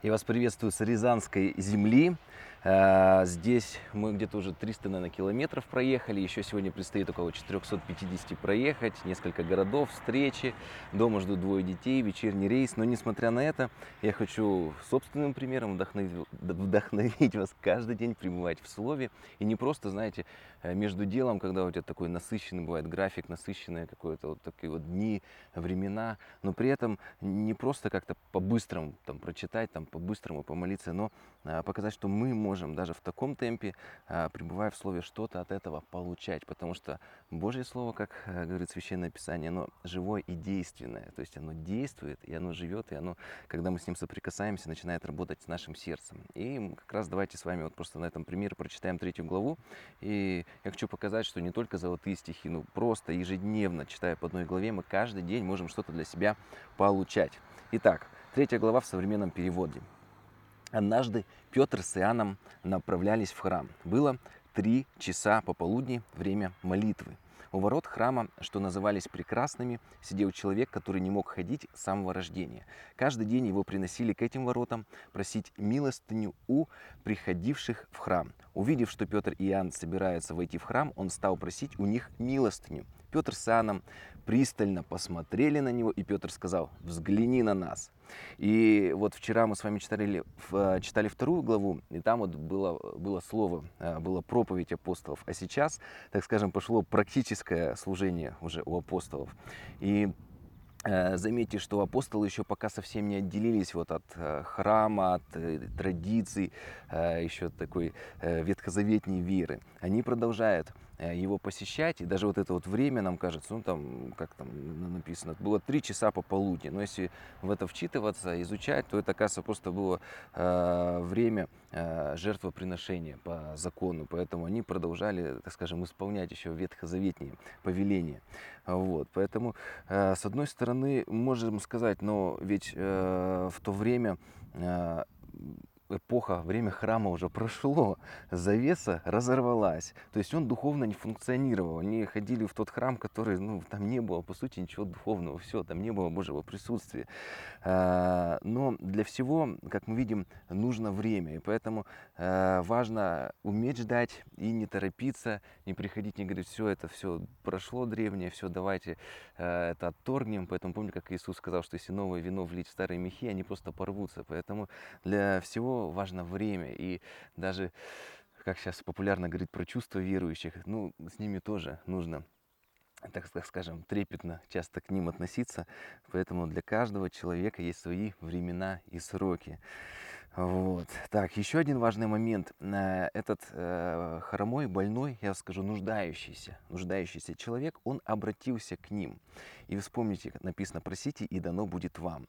Я вас приветствую с Рязанской земли. Э, здесь мы где-то уже 300, наверное, километров проехали. Еще сегодня предстоит около 450 проехать. Несколько городов, встречи. Дома ждут двое детей, вечерний рейс. Но несмотря на это, я хочу собственным примером вдохновить, вдохновить вас каждый день пребывать в слове. И не просто, знаете, э, между делом, когда у тебя такой насыщенный бывает график, насыщенные какое-то вот такие вот дни, времена, но при этом не просто как-то по-быстрому там прочитать, там по-быстрому помолиться, но а, показать, что мы можем даже в таком темпе, а, пребывая в Слове, что-то от этого получать. Потому что Божье Слово, как а, говорит Священное Писание, оно живое и действенное. То есть оно действует, и оно живет, и оно, когда мы с ним соприкасаемся, начинает работать с нашим сердцем. И как раз давайте с вами вот просто на этом примере прочитаем третью главу. И я хочу показать, что не только золотые стихи, но просто ежедневно, читая по одной главе, мы каждый день можем что-то для себя получать. Итак, третья глава в современном переводе. Однажды Петр с Иоанном направлялись в храм. Было три часа пополудни, время молитвы. У ворот храма, что назывались прекрасными, сидел человек, который не мог ходить с самого рождения. Каждый день его приносили к этим воротам просить милостыню у приходивших в храм. Увидев, что Петр и Иоанн собираются войти в храм, он стал просить у них милостыню. Петр с Иоанном пристально посмотрели на него, и Петр сказал, взгляни на нас. И вот вчера мы с вами читали, читали вторую главу, и там вот было, было слово, э, была проповедь апостолов. А сейчас, так скажем, пошло практическое служение уже у апостолов. И э, Заметьте, что апостолы еще пока совсем не отделились вот от э, храма, от традиций, еще такой ветхозаветней веры. Они продолжают Э, его посещать. И даже вот это вот время нам кажется, ну там, как там написано, было три часа пополудни. Но если в это вчитываться, изучать, то это, оказывается, просто было э, время э, жертвоприношения по закону. Поэтому они продолжали, так скажем, исполнять еще ветхозаветные повеления. Вот. Поэтому, э, с одной стороны, можем сказать, но ведь э, в то время э, эпоха, время храма уже прошло, завеса разорвалась. То есть он духовно не функционировал. Они ходили в тот храм, который, ну, там не было, по сути, ничего духовного. Все, там не было Божьего присутствия. А, но для всего, как мы видим, нужно время. И поэтому а, важно уметь ждать и не торопиться, не приходить, не говорить, все, это все прошло древнее, все, давайте а, это отторгнем. Поэтому помню, как Иисус сказал, что если новое вино влить в старые мехи, они просто порвутся. Поэтому для всего важно время. И даже, как сейчас популярно говорить про чувства верующих, ну, с ними тоже нужно так, так скажем, трепетно часто к ним относиться. Поэтому для каждого человека есть свои времена и сроки. Вот. Так, еще один важный момент. Э, этот э, хромой, больной, я скажу, нуждающийся, нуждающийся человек, он обратился к ним. И вспомните, написано, просите, и дано будет вам.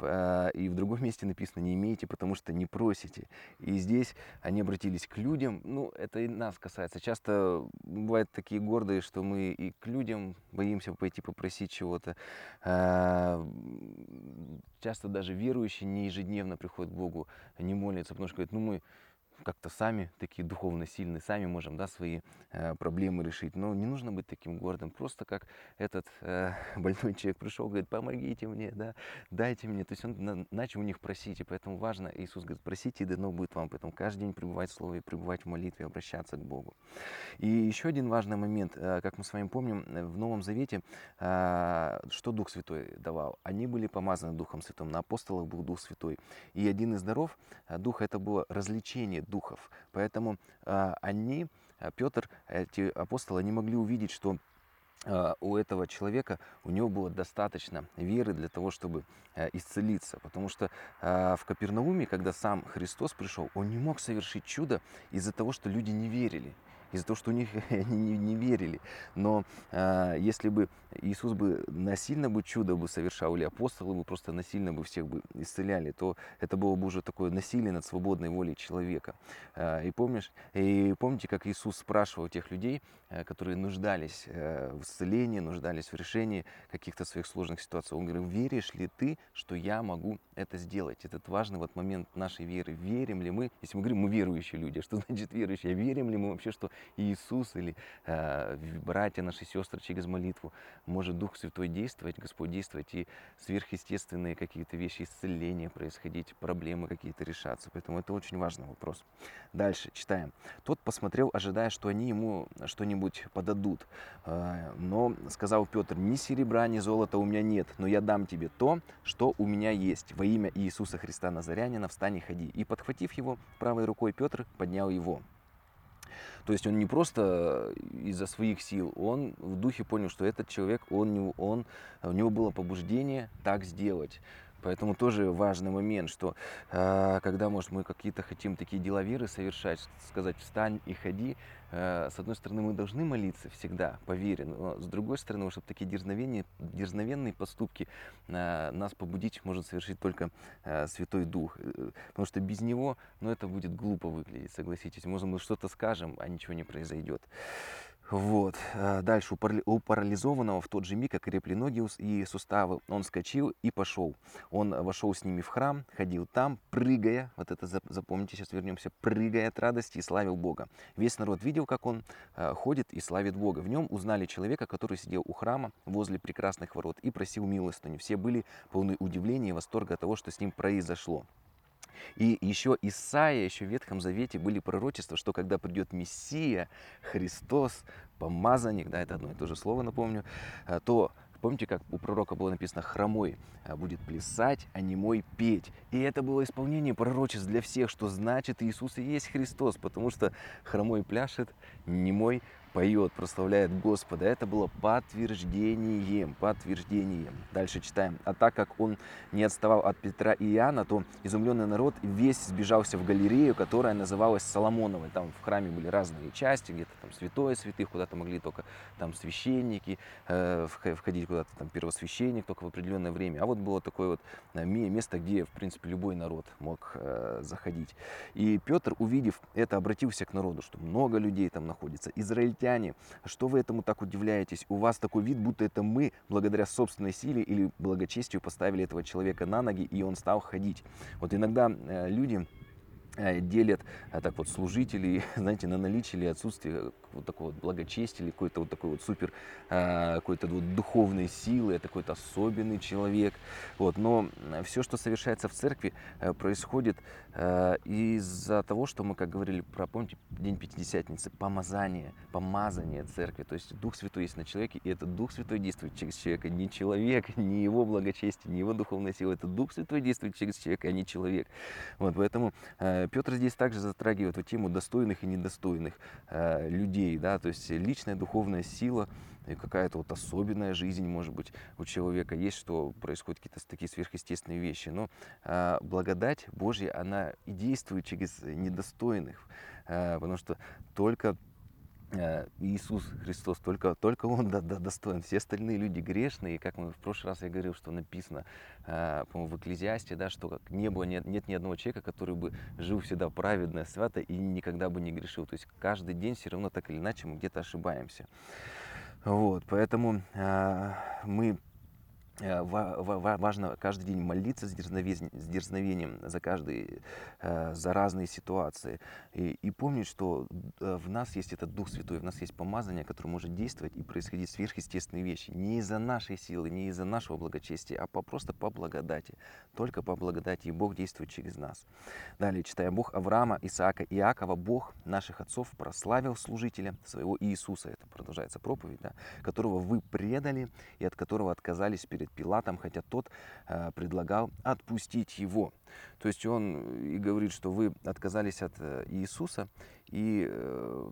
Э, и в другом месте написано, не имеете, потому что не просите. И здесь они обратились к людям. Ну, это и нас касается. Часто бывают такие гордые, что мы и к людям боимся пойти попросить чего-то. Э, часто даже верующие не ежедневно приходят к Богу не молятся, потому что говорят, ну мы как-то сами такие духовно сильные, сами можем да, свои э, проблемы решить. Но не нужно быть таким гордым. Просто как этот э, больной человек пришел, говорит, помогите мне, да, дайте мне. То есть он на, начал у них просить. И поэтому важно, Иисус говорит, просите, и дано будет вам. Поэтому каждый день пребывать в Слове, пребывать в молитве, обращаться к Богу. И еще один важный момент, э, как мы с вами помним, э, в Новом Завете, э, что Дух Святой давал? Они были помазаны Духом Святым, на апостолах был Дух Святой. И один из даров э, Духа это было развлечение духов. Поэтому а, они, а, Петр, эти апостолы, не могли увидеть, что а, у этого человека, у него было достаточно веры для того, чтобы исцелиться. Потому что в Капернауме, когда сам Христос пришел, он не мог совершить чудо из-за того, что люди не верили из-за того, что у них они не, не верили. Но э, если бы Иисус бы насильно бы чудо бы совершал, или апостолы бы просто насильно бы всех бы исцеляли, то это было бы уже такое насилие над свободной волей человека. Э, и помнишь, и помните, как Иисус спрашивал тех людей, э, которые нуждались э, в исцелении, нуждались в решении каких-то своих сложных ситуаций. Он говорил, веришь ли ты, что я могу это сделать? Этот важный вот момент нашей веры. Верим ли мы, если мы говорим, мы верующие люди, что значит верующие? Верим ли мы вообще, что Иисус или э, братья наши сестры через молитву, может Дух Святой действовать, Господь действовать и сверхъестественные какие-то вещи, исцеления происходить, проблемы какие-то решаться. Поэтому это очень важный вопрос. Дальше читаем. Тот посмотрел, ожидая, что они ему что-нибудь подадут. Э, но сказал Петр, ни серебра, ни золота у меня нет, но я дам тебе то, что у меня есть. Во имя Иисуса Христа Назарянина встань и ходи. И подхватив его правой рукой, Петр поднял его. То есть он не просто из-за своих сил, он в духе понял, что этот человек, он, он, у него было побуждение так сделать. Поэтому тоже важный момент, что э, когда, может, мы какие-то хотим такие деловеры совершать, сказать «встань и ходи», э, с одной стороны, мы должны молиться всегда, по вере, но с другой стороны, чтобы такие дерзновенные, дерзновенные поступки э, нас побудить может совершить только э, Святой Дух. Э, потому что без Него, ну, это будет глупо выглядеть, согласитесь. Может, мы что-то скажем, а ничего не произойдет. Вот. Э, дальше у парализованного в тот же миг окрепли ноги и суставы. Он скочил и пошел. Он вошел с ними в храм, ходил там, прыгая, вот это запомните, сейчас вернемся, прыгая от радости и славил Бога. Весь народ видел, как он э, ходит и славит Бога. В нем узнали человека, который сидел у храма возле прекрасных ворот и просил милостыню. Все были полны удивления и восторга от того, что с ним произошло. И еще Исаия, еще в Ветхом Завете были пророчества, что когда придет Мессия, Христос, помазанник, да, это одно и то же слово, напомню, э, то Помните, как у пророка было написано «хромой э, будет плясать, а не мой петь». И это было исполнение пророчеств для всех, что значит Иисус и есть Христос, потому что хромой пляшет, немой поет, прославляет Господа. Это было подтверждением, подтверждением. Дальше читаем. А так как он не отставал от Петра и Иоанна, то изумленный народ весь сбежался в галерею, которая называлась Соломоновой. Там в храме были разные части, где-то там святое святых, куда-то могли только там священники э, входить, куда-то там первосвященник только в определенное время. А вот было такое вот э, место, где, в принципе, любой народ мог э, заходить. И Петр, увидев это, обратился к народу, что много людей там находится. Израильтяне христиане, что вы этому так удивляетесь? У вас такой вид, будто это мы, благодаря собственной силе или благочестию, поставили этого человека на ноги, и он стал ходить. Вот иногда э, люди Э, делят э, так вот служителей, знаете, на наличие или отсутствие вот такого вот благочестия или какой-то вот такой вот супер, э, какой-то вот духовной силы, это какой-то особенный человек. Вот. Но все, что совершается в церкви, происходит из-за того, что мы, как говорили про, помните, День Пятидесятницы, помазание, помазание церкви. То есть Дух Святой есть на человеке, и этот Дух Святой действует через человека, не человек, не его благочестие, не его духовная сила, это Дух Святой действует через человека, а не человек. Вот, поэтому Петр здесь также затрагивает вот тему достойных и недостойных э, людей, да, то есть личная духовная сила и какая-то вот особенная жизнь, может быть, у человека есть, что происходят какие-то такие сверхъестественные вещи. Но э, благодать Божья, она и действует через недостойных, э, потому что только Иисус Христос, только, только Он достоин. Все остальные люди грешные. И как мы в прошлый раз я говорил, что написано, э, по-моему, в Экклезиасте, да, что как не было, нет, нет ни одного человека, который бы жил всегда праведно, свято и никогда бы не грешил. То есть каждый день все равно так или иначе мы где-то ошибаемся. Вот, поэтому э, мы Э, важно каждый день молиться с дерзновением за каждый, э, за разные ситуации. И, и помнить, что э, в нас есть этот Дух Святой, в нас есть помазание, которое может действовать и происходить сверхъестественные вещи. Не из-за нашей силы, не из-за нашего благочестия, а по, просто по благодати. Только по благодати. И Бог действует через нас. Далее читаем. Бог Авраама, Исаака Иакова, Бог наших отцов прославил служителя своего Иисуса. Это продолжается проповедь, да, которого вы предали и от которого отказались перед перед Пилатом, хотя тот э, предлагал отпустить его. То есть он и говорит, что вы отказались от э, Иисуса, и э,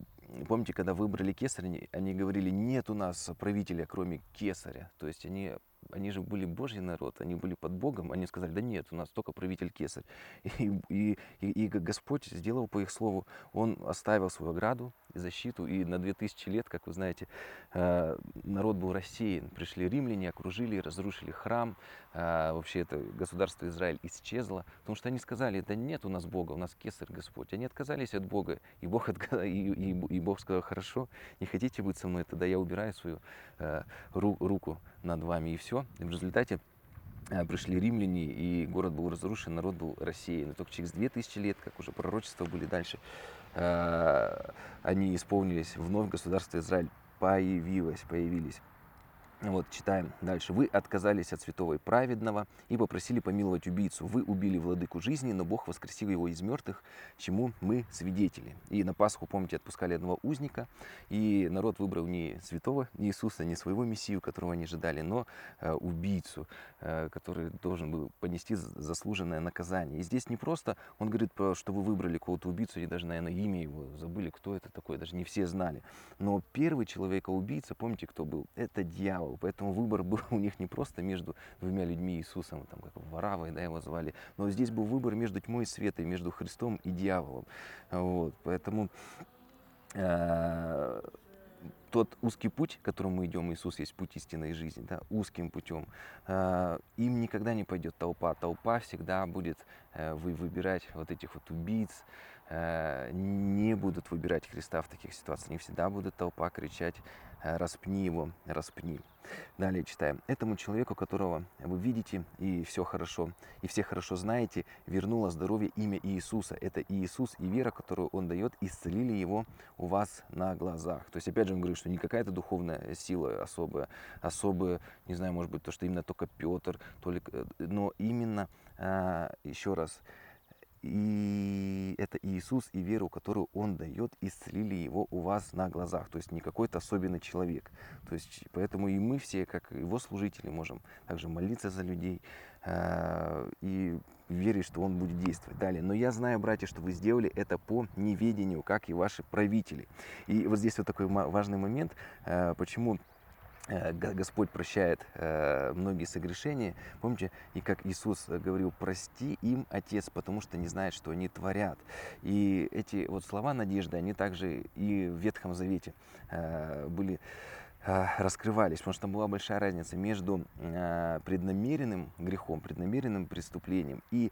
помните, когда выбрали кесаря, они говорили, нет у нас правителя, кроме кесаря. То есть они они же были Божий народ, они были под Богом, они сказали, да нет, у нас только правитель Кесарь. И, и, и, Господь сделал по их слову, Он оставил свою ограду и защиту, и на 2000 лет, как вы знаете, э, народ был рассеян. Пришли римляне, окружили, разрушили храм, э, вообще это государство Израиль исчезло, потому что они сказали, да нет у нас Бога, у нас Кесарь Господь. Они отказались от Бога, и Бог, и, и, и Бог сказал, хорошо, не хотите быть со мной, тогда я убираю свою э, руку над вами, и все. И в результате э, пришли римляне, и город был разрушен, народ был рассеян. И только через 2000 лет, как уже пророчества были дальше, они исполнились, вновь государство Израиль появилось, появились. Вот, читаем дальше. «Вы отказались от святого и праведного и попросили помиловать убийцу. Вы убили владыку жизни, но Бог воскресил его из мертвых, чему мы свидетели». И на Пасху, помните, отпускали одного узника, и народ выбрал не святого Иисуса, не своего Мессию, которого они ожидали, но э, убийцу, э, который должен был понести заслуженное наказание. И здесь не просто он говорит, что вы выбрали кого-то убийцу, и даже, наверное, имя его забыли, кто это такой, даже не все знали. Но первый человека-убийца, помните, кто был? Это дьявол дьявол. Поэтому выбор был у них не просто между двумя людьми Иисусом, там, как Варавой, да, его звали, но здесь был выбор между тьмой и светом, между Христом и дьяволом. Вот, поэтому э, тот узкий путь, которым мы идем, Иисус есть путь истинной жизни, да, узким путем, э, им никогда не пойдет толпа. Толпа всегда будет э, вы выбирать вот этих вот убийц, не будут выбирать Христа в таких ситуациях. Не всегда будут толпа кричать Э, распни его, распни. Далее читаем. Этому человеку, которого вы видите, и все хорошо, и все хорошо знаете, вернуло здоровье имя Иисуса. Это Иисус и вера, которую Он дает, исцелили его у вас на глазах. То есть, опять же, он говорит, что не какая-то духовная сила особая, особая, не знаю, может быть, то, что именно только Петр, только, но именно, еще раз, и это Иисус и веру, которую Он дает, исцелили его у вас на глазах. То есть не какой-то особенный человек. То есть поэтому и мы все, как Его служители, можем также молиться за людей э, и верить, что Он будет действовать. Далее. Но я знаю, братья, что вы сделали это по неведению, как и ваши правители. И вот здесь вот такой важный момент, э, почему Господь прощает э, многие согрешения. Помните, и как Иисус говорил, прости им, Отец, потому что не знают, что они творят. И эти вот слова надежды, они также и в Ветхом Завете э, были раскрывались, потому что там была большая разница между преднамеренным грехом, преднамеренным преступлением и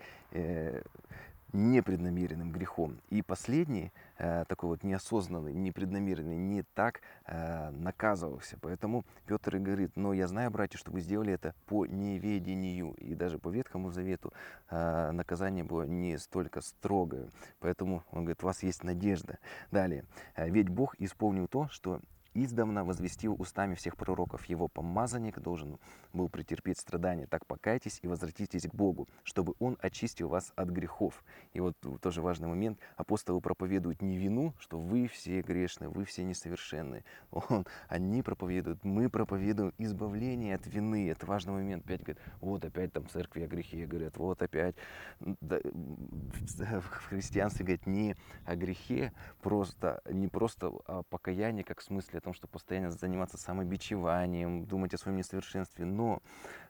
непреднамеренным грехом. И последний, э, такой вот неосознанный, непреднамеренный, не так э, наказывался. Поэтому Петр и говорит, но я знаю, братья, что вы сделали это по неведению. И даже по Ветхому Завету э, наказание было не столько строгое. Поэтому он говорит, у вас есть надежда. Далее. Ведь Бог исполнил то, что издавна возвестил устами всех пророков. Его помазанник должен был претерпеть страдания. Так покайтесь и возвратитесь к Богу, чтобы Он очистил вас от грехов. И вот тоже важный момент. Апостолы проповедуют не вину, что вы все грешны, вы все несовершенны. Он, они проповедуют, мы проповедуем избавление от вины. Это важный момент. Опять говорят, вот опять там в церкви о грехе говорят, вот опять. В христианстве говорят не о грехе, просто, не просто о покаянии, как в смысле о том, что постоянно заниматься самобичеванием, думать о своем несовершенстве, но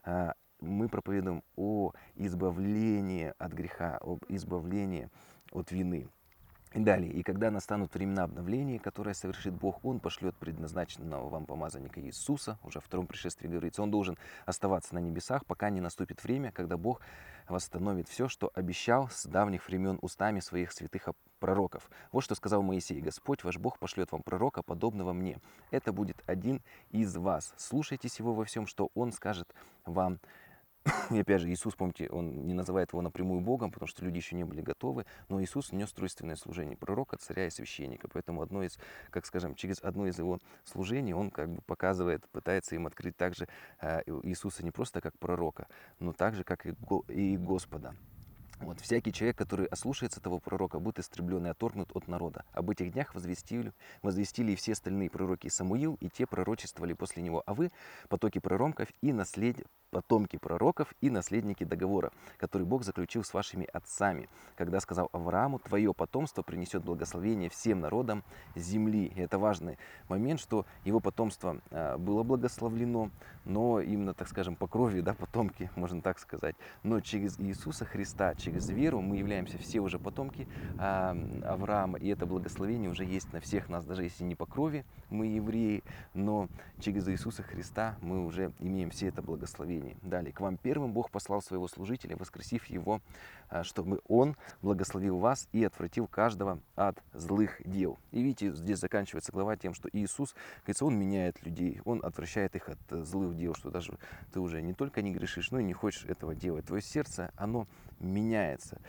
а, мы проповедуем о избавлении от греха, об избавлении от вины. Далее, и когда настанут времена обновления, которое совершит Бог, Он пошлет предназначенного вам помазанника Иисуса, уже в втором пришествии говорится, Он должен оставаться на небесах, пока не наступит время, когда Бог восстановит все, что обещал с давних времен устами своих святых пророков. Вот что сказал Моисей, Господь ваш Бог пошлет вам пророка, подобного мне. Это будет один из вас. Слушайтесь его во всем, что Он скажет вам и опять же, Иисус, помните, он не называет его напрямую Богом, потому что люди еще не были готовы, но Иисус нес тройственное служение пророка, царя и священника. Поэтому одно из, как скажем, через одно из его служений он как бы показывает, пытается им открыть также э, Иисуса не просто как пророка, но также как и Господа. Вот, всякий человек, который ослушается того пророка, будет истреблен и оторгнут от народа. Об этих днях возвестили, возвестили и все остальные пророки Самуил, и те пророчествовали после него. А вы, потоки пророков и наслед... потомки пророков и наследники договора, который Бог заключил с вашими отцами, когда сказал Аврааму, твое потомство принесет благословение всем народам земли. И это важный момент, что его потомство а, было благословлено, но именно, так скажем, по крови, да, потомки, можно так сказать. Но через Иисуса Христа, через через веру мы являемся все уже потомки а, Авраама, и это благословение уже есть на всех нас, даже если не по крови мы евреи, но через Иисуса Христа мы уже имеем все это благословение. Далее, к вам первым Бог послал своего служителя, воскресив его, а, чтобы он благословил вас и отвратил каждого от злых дел. И видите, здесь заканчивается глава тем, что Иисус, говорится, Он меняет людей, Он отвращает их от злых дел, что даже ты уже не только не грешишь, но и не хочешь этого делать. Твое сердце, оно меняется.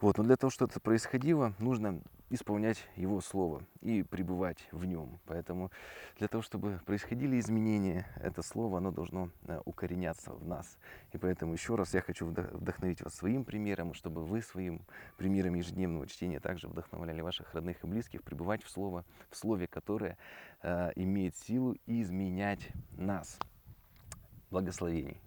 Вот. Но для того, чтобы это происходило, нужно исполнять Его Слово и пребывать в Нем. Поэтому для того, чтобы происходили изменения, это Слово, оно должно э, укореняться в нас. И поэтому еще раз я хочу вдохновить вас своим примером, чтобы вы своим примером ежедневного чтения также вдохновляли ваших родных и близких пребывать в Слово, в Слове, которое э, имеет силу изменять нас. Благословений.